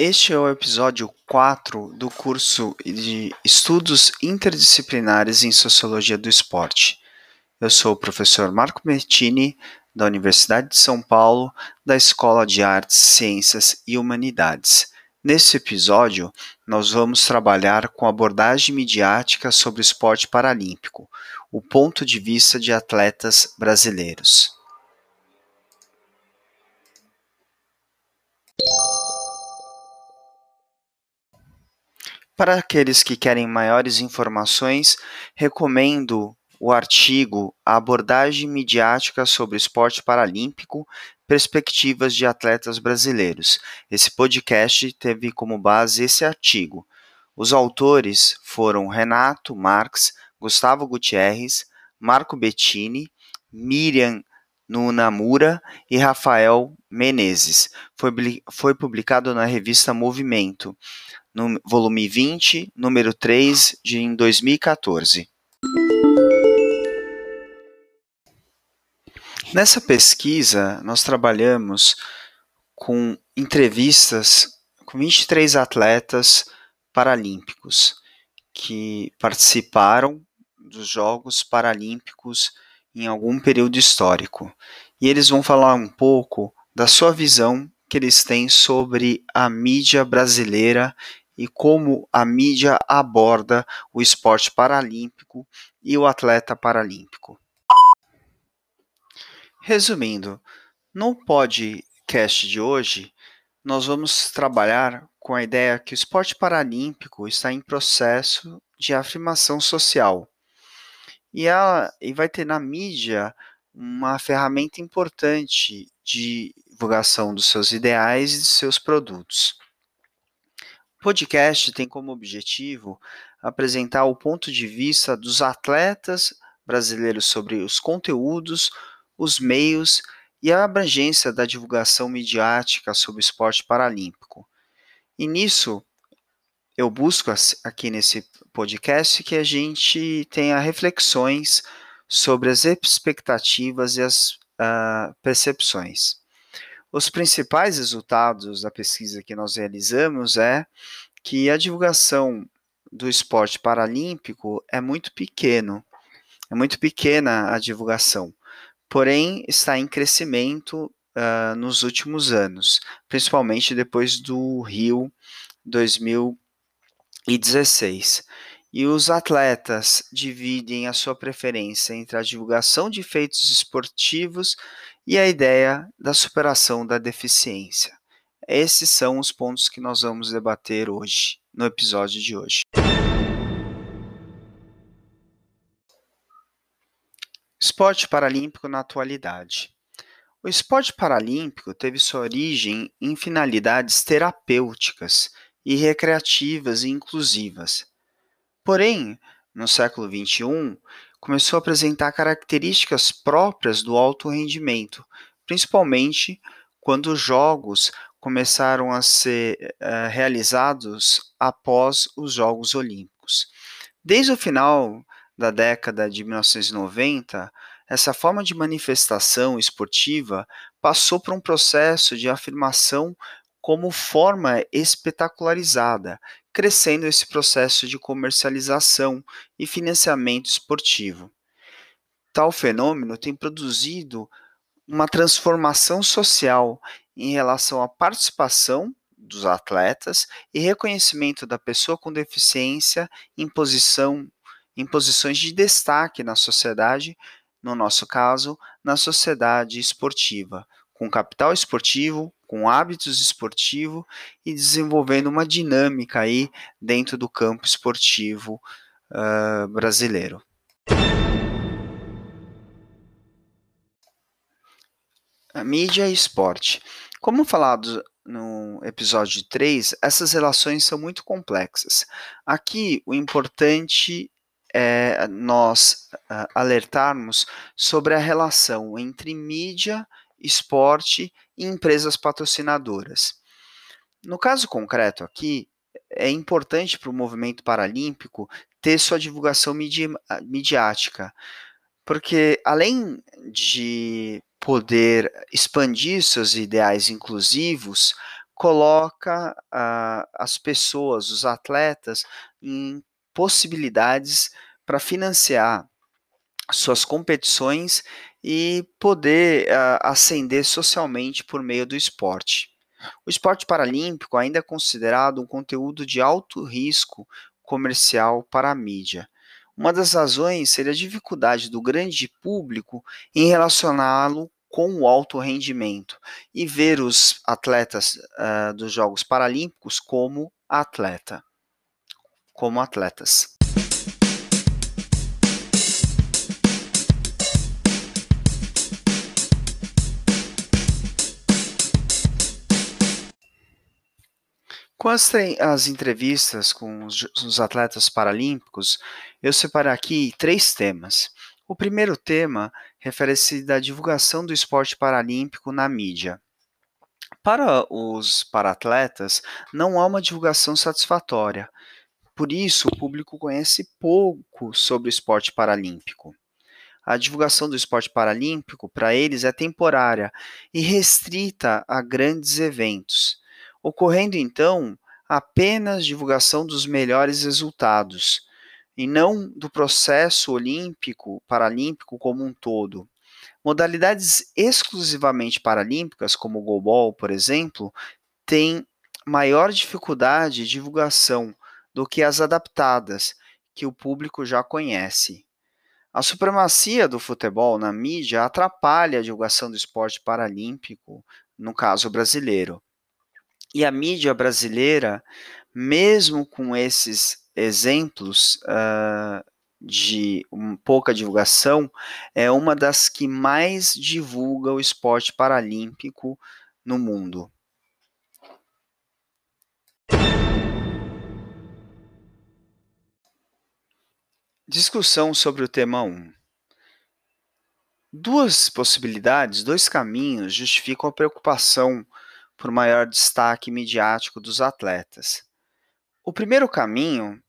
Este é o episódio 4 do curso de Estudos Interdisciplinares em Sociologia do Esporte. Eu sou o professor Marco Bertini, da Universidade de São Paulo, da Escola de Artes, Ciências e Humanidades. Nesse episódio, nós vamos trabalhar com abordagem midiática sobre o esporte paralímpico, o ponto de vista de atletas brasileiros. Para aqueles que querem maiores informações, recomendo o artigo A abordagem midiática sobre esporte paralímpico, perspectivas de atletas brasileiros. Esse podcast teve como base esse artigo. Os autores foram Renato Marques, Gustavo Gutierrez, Marco Bettini, Miriam Nunamura e Rafael Menezes. Foi, foi publicado na revista Movimento no volume 20, número 3, de em 2014. Nessa pesquisa, nós trabalhamos com entrevistas com 23 atletas paralímpicos que participaram dos Jogos Paralímpicos em algum período histórico. E eles vão falar um pouco da sua visão que eles têm sobre a mídia brasileira e como a mídia aborda o esporte paralímpico e o atleta paralímpico. Resumindo, no podcast de hoje, nós vamos trabalhar com a ideia que o esporte paralímpico está em processo de afirmação social e, a, e vai ter na mídia uma ferramenta importante de divulgação dos seus ideais e de seus produtos. O podcast tem como objetivo apresentar o ponto de vista dos atletas brasileiros sobre os conteúdos, os meios e a abrangência da divulgação midiática sobre o esporte paralímpico. E nisso, eu busco aqui nesse podcast que a gente tenha reflexões sobre as expectativas e as uh, percepções. Os principais resultados da pesquisa que nós realizamos é que a divulgação do esporte paralímpico é muito pequeno, é muito pequena a divulgação, porém está em crescimento uh, nos últimos anos, principalmente depois do Rio 2016. E os atletas dividem a sua preferência entre a divulgação de feitos esportivos e a ideia da superação da deficiência. Esses são os pontos que nós vamos debater hoje, no episódio de hoje. Esporte paralímpico na atualidade. O esporte paralímpico teve sua origem em finalidades terapêuticas e recreativas e inclusivas. Porém, no século XXI, começou a apresentar características próprias do alto rendimento, principalmente quando os jogos começaram a ser uh, realizados após os Jogos Olímpicos. Desde o final da década de 1990, essa forma de manifestação esportiva passou por um processo de afirmação como forma espetacularizada, crescendo esse processo de comercialização e financiamento esportivo. Tal fenômeno tem produzido uma transformação social em relação à participação dos atletas e reconhecimento da pessoa com deficiência em, posição, em posições de destaque na sociedade, no nosso caso, na sociedade esportiva, com capital esportivo, com hábitos esportivos e desenvolvendo uma dinâmica aí dentro do campo esportivo uh, brasileiro. A mídia e esporte. Como falado no episódio 3, essas relações são muito complexas. Aqui, o importante é nós uh, alertarmos sobre a relação entre mídia esporte e empresas patrocinadoras. No caso concreto aqui, é importante para o movimento paralímpico ter sua divulgação midi midiática, porque além de poder expandir seus ideais inclusivos, coloca uh, as pessoas, os atletas, em possibilidades para financiar suas competições e poder uh, ascender socialmente por meio do esporte. O esporte paralímpico ainda é considerado um conteúdo de alto risco comercial para a mídia. Uma das razões seria a dificuldade do grande público em relacioná-lo com o alto rendimento e ver os atletas uh, dos Jogos Paralímpicos como atleta, como atletas. Com as, as entrevistas com os, os, atletas paralímpicos, eu separei aqui três temas. O primeiro tema refere-se da divulgação do esporte paralímpico na mídia. Para os paratletas, não há uma divulgação satisfatória. Por isso, o público conhece pouco sobre o esporte paralímpico. A divulgação do esporte paralímpico para eles é temporária e restrita a grandes eventos ocorrendo então apenas divulgação dos melhores resultados e não do processo olímpico, paralímpico como um todo. Modalidades exclusivamente paralímpicas, como o goalball, por exemplo, têm maior dificuldade de divulgação do que as adaptadas, que o público já conhece. A supremacia do futebol na mídia atrapalha a divulgação do esporte paralímpico, no caso brasileiro. E a mídia brasileira, mesmo com esses exemplos uh, de um, pouca divulgação, é uma das que mais divulga o esporte paralímpico no mundo. Discussão sobre o tema 1. Duas possibilidades, dois caminhos justificam a preocupação por maior destaque midiático dos atletas. O primeiro caminho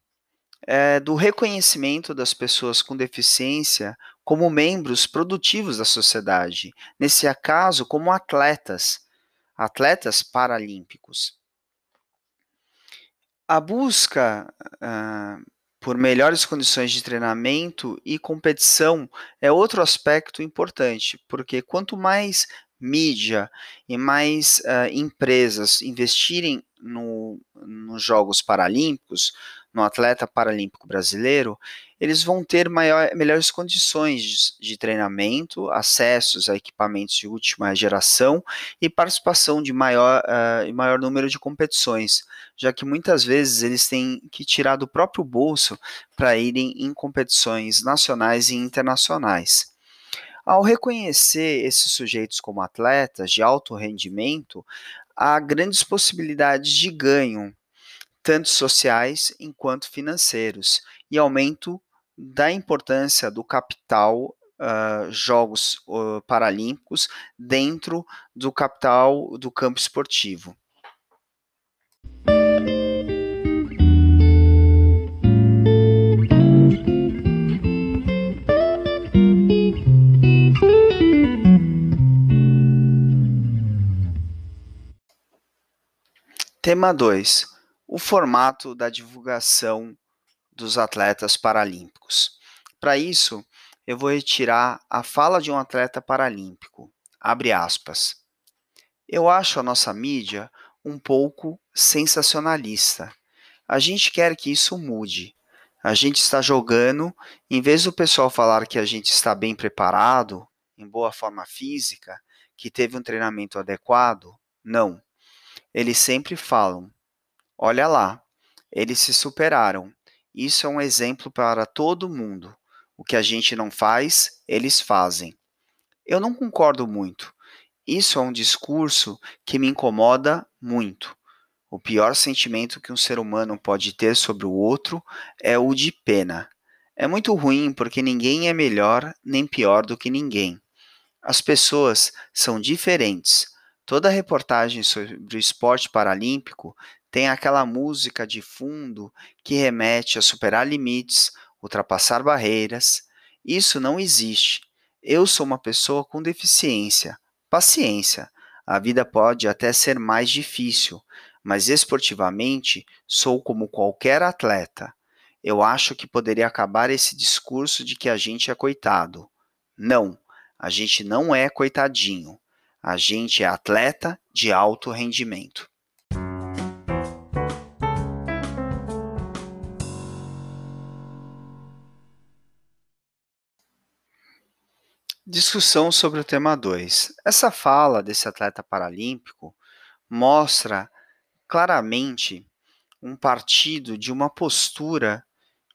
é do reconhecimento das pessoas com deficiência como membros produtivos da sociedade, nesse caso, como atletas, atletas paralímpicos. A busca uh, por melhores condições de treinamento e competição é outro aspecto importante, porque quanto mais mídia e mais uh, empresas investirem no, nos Jogos Paralímpicos, no atleta paralímpico brasileiro, eles vão ter maior, melhores condições de, de, treinamento, acessos a equipamentos de última geração e participação de maior, uh, maior número de competições, já que muitas vezes eles têm que tirar do próprio bolso para irem em competições nacionais e internacionais. Ao reconhecer esses sujeitos como atletas de alto rendimento, há grandes possibilidades de ganho, tanto sociais enquanto financeiros, e aumento da importância do capital uh, Jogos uh, Paralímpicos dentro do capital do campo esportivo. Tema 2: O formato da divulgação dos atletas paralímpicos. Para isso, eu vou retirar a fala de um atleta paralímpico. Abre aspas. Eu acho a nossa mídia um pouco sensacionalista. A gente quer que isso mude. A gente está jogando, em vez do pessoal falar que a gente está bem preparado, em boa forma física, que teve um treinamento adequado, não. Eles sempre falam: olha lá, eles se superaram. Isso é um exemplo para todo mundo. O que a gente não faz, eles fazem. Eu não concordo muito. Isso é um discurso que me incomoda muito. O pior sentimento que um ser humano pode ter sobre o outro é o de pena. É muito ruim porque ninguém é melhor nem pior do que ninguém. As pessoas são diferentes. Toda reportagem sobre o esporte paralímpico tem aquela música de fundo que remete a superar limites, ultrapassar barreiras. Isso não existe. Eu sou uma pessoa com deficiência. Paciência. A vida pode até ser mais difícil, mas esportivamente sou como qualquer atleta. Eu acho que poderia acabar esse discurso de que a gente é coitado. Não, a gente não é coitadinho. A gente é atleta de alto rendimento. Discussão sobre o tema 2. Essa fala desse atleta paralímpico mostra claramente um partido de uma postura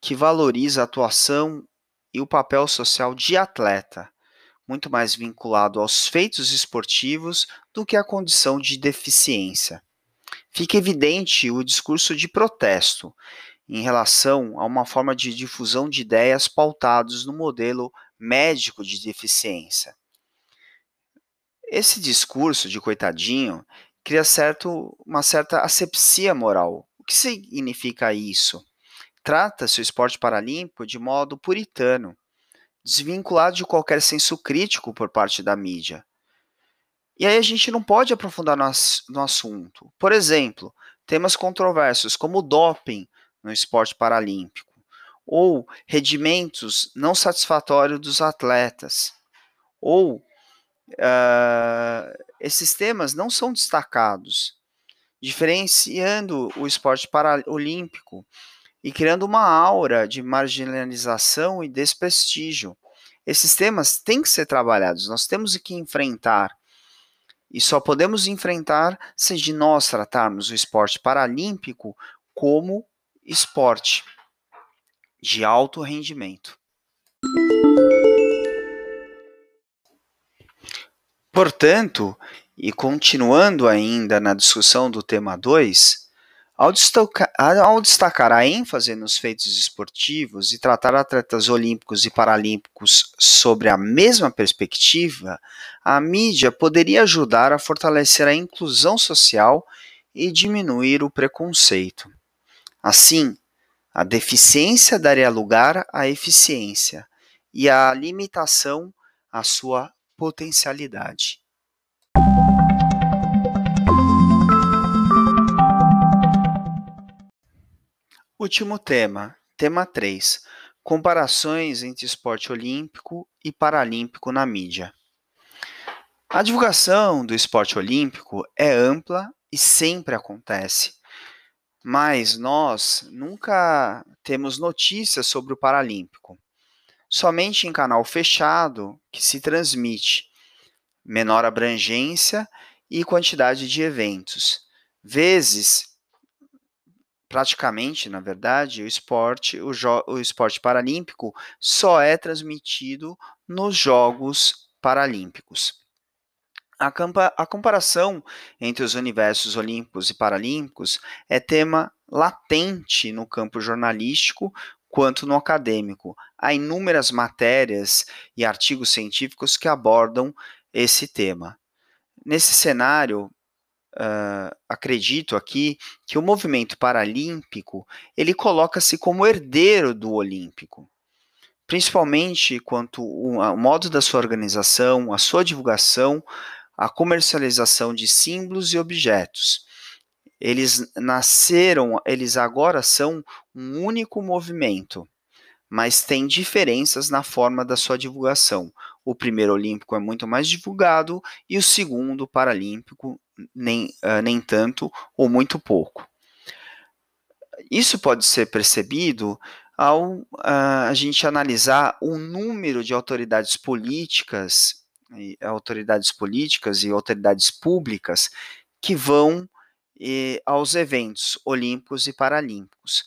que valoriza a atuação e o papel social de atleta, muito mais vinculado aos feitos esportivos do que à condição de deficiência. Fica evidente o discurso de protesto em relação a uma forma de difusão de ideias pautados no modelo médico de deficiência. Esse discurso de coitadinho cria certo, uma certa asepsia moral. O que significa isso? Trata-se o esporte paralímpico de modo puritano, desvinculado de qualquer senso crítico por parte da mídia. E aí a gente não pode aprofundar no, no assunto. Por exemplo, temas controversos como o doping no esporte paralímpico ou rendimentos não satisfatórios dos atletas, ou uh, esses temas não são destacados, diferenciando o esporte paralímpico e criando uma aura de marginalização e desprestígio. Esses temas têm que ser trabalhados, nós temos que enfrentar. E só podemos enfrentar se nós tratarmos o esporte paralímpico como esporte de alto rendimento. Portanto, e continuando ainda na discussão do tema 2, ao destacar, ao destacar, a ênfase nos feitos esportivos e tratar atletas olímpicos e paralímpicos sobre a mesma perspectiva, a mídia poderia ajudar a fortalecer a inclusão social e diminuir o preconceito. Assim, a deficiência daria lugar à eficiência e a limitação à sua potencialidade. Último tema, tema 3: comparações entre esporte olímpico e paralímpico na mídia. A divulgação do esporte olímpico é ampla e sempre acontece mas nós nunca temos notícias sobre o Paralímpico. Somente em canal fechado que se transmite menor abrangência e quantidade de eventos. Vezes, praticamente, na verdade, o esporte, o, o esporte paralímpico só é transmitido nos Jogos Paralímpicos. A, a comparação entre os universos olímpicos e paralímpicos é tema latente no campo jornalístico quanto no acadêmico. Há inúmeras matérias e artigos científicos que abordam esse tema. Nesse cenário, uh, acredito aqui que o movimento paralímpico ele coloca-se como herdeiro do olímpico, principalmente quanto o modo da sua organização, a sua divulgação, a comercialização de símbolos e objetos. Eles nasceram, eles agora são um único movimento, mas tem diferenças na forma da sua divulgação. O primeiro olímpico é muito mais divulgado e o segundo paralímpico nem, uh, nem tanto ou muito pouco. Isso pode ser percebido ao uh, a gente analisar o número de autoridades políticas autoridades políticas e autoridades públicas que vão eh, aos eventos olímpicos e paralímpicos.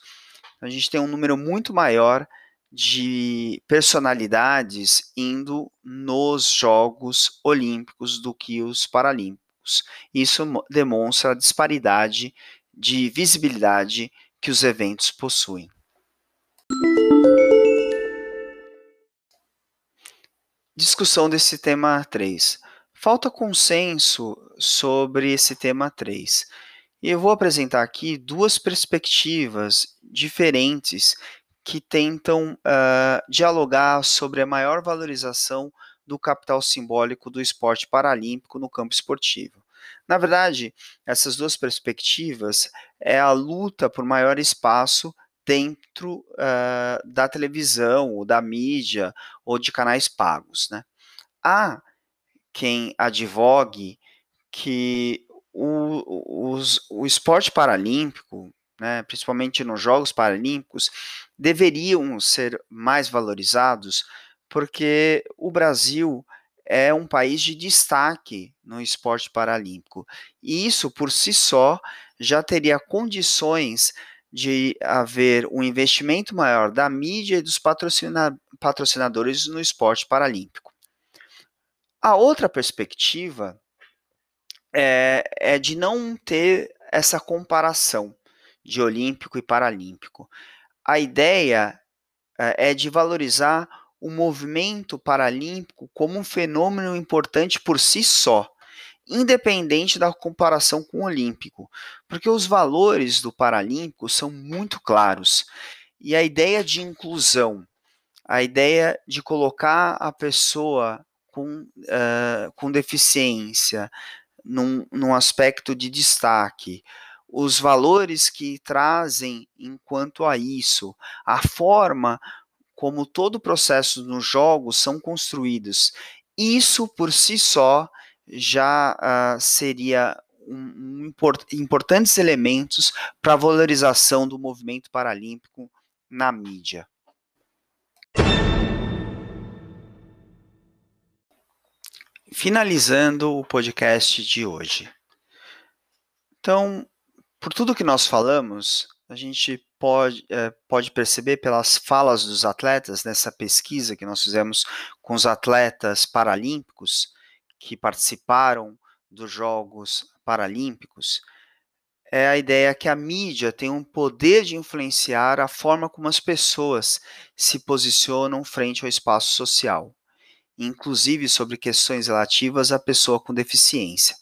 A gente tem um número muito maior de personalidades indo nos Jogos Olímpicos do que os Paralímpicos. Isso demonstra a disparidade de visibilidade que os eventos possuem. Discussão desse tema 3. Falta consenso sobre esse tema 3. E eu vou apresentar aqui duas perspectivas diferentes que tentam uh, dialogar sobre a maior valorização do capital simbólico do esporte paralímpico no campo esportivo. Na verdade, essas duas perspectivas é a luta por maior espaço dentro uh, da televisão, ou da mídia, ou de canais pagos. Né? Há quem advogue que o, os, o esporte paralímpico, né, principalmente nos Jogos Paralímpicos, deveriam ser mais valorizados porque o Brasil é um país de destaque no esporte paralímpico. E isso, por si só, já teria condições de haver um investimento maior da mídia e dos patrocina patrocinadores no esporte paralímpico. A outra perspectiva é, é de não ter essa comparação de olímpico e paralímpico. A ideia é, é de valorizar o movimento paralímpico como um fenômeno importante por si só, independente da comparação com o olímpico, porque os valores do paralímpico são muito claros. E a ideia de inclusão, a ideia de colocar a pessoa com, uh, com deficiência num, num aspecto de destaque, os valores que trazem enquanto a isso, a forma como todo o processo nos jogos são construídos. Isso por si só já uh, seria um, um import, importantes elementos para a valorização do movimento paralímpico na mídia. Finalizando o podcast de hoje. Então, por tudo que nós falamos, a gente pode, é, pode perceber pelas falas dos atletas nessa pesquisa que nós fizemos com os atletas paralímpicos que participaram dos Jogos Paralímpicos, é a ideia que a mídia tem um poder de influenciar a forma como as pessoas se posicionam frente ao espaço social, inclusive sobre questões relativas à pessoa com deficiência.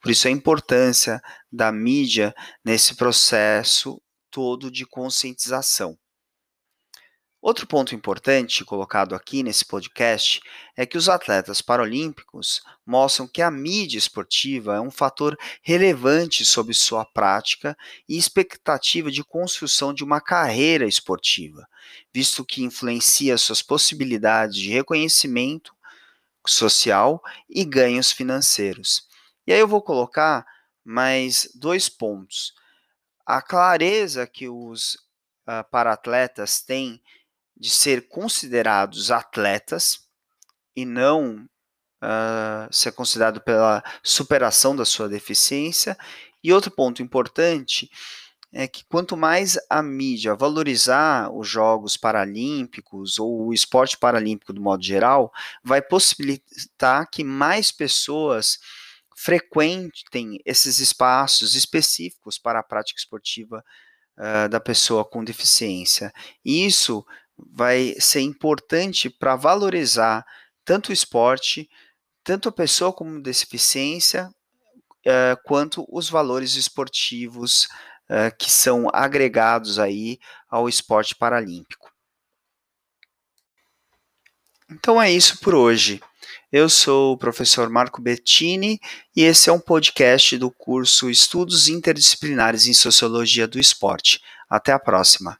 Por isso a importância da mídia nesse processo todo de conscientização. Outro ponto importante colocado aqui nesse podcast é que os atletas paralímpicos mostram que a mídia esportiva é um fator relevante sobre sua prática e expectativa de construção de uma carreira esportiva, visto que influencia suas possibilidades de reconhecimento social e ganhos financeiros. E aí eu vou colocar mais dois pontos a clareza que os uh, paratletas têm de ser considerados atletas e não uh, ser considerado pela superação da sua deficiência. E outro ponto importante é que quanto mais a mídia valorizar os Jogos Paralímpicos ou o esporte paralímpico do modo geral, vai possibilitar que mais pessoas frequentem esses espaços específicos para a prática esportiva uh, da pessoa com deficiência. E isso vai ser importante para valorizar tanto o esporte, tanto a pessoa com deficiência, uh, quanto os valores esportivos uh, que são agregados aí ao esporte paralímpico. Então é isso por hoje. Eu sou o professor Marco Bettini e esse é um podcast do curso Estudos Interdisciplinares em Sociologia do Esporte. Até a próxima.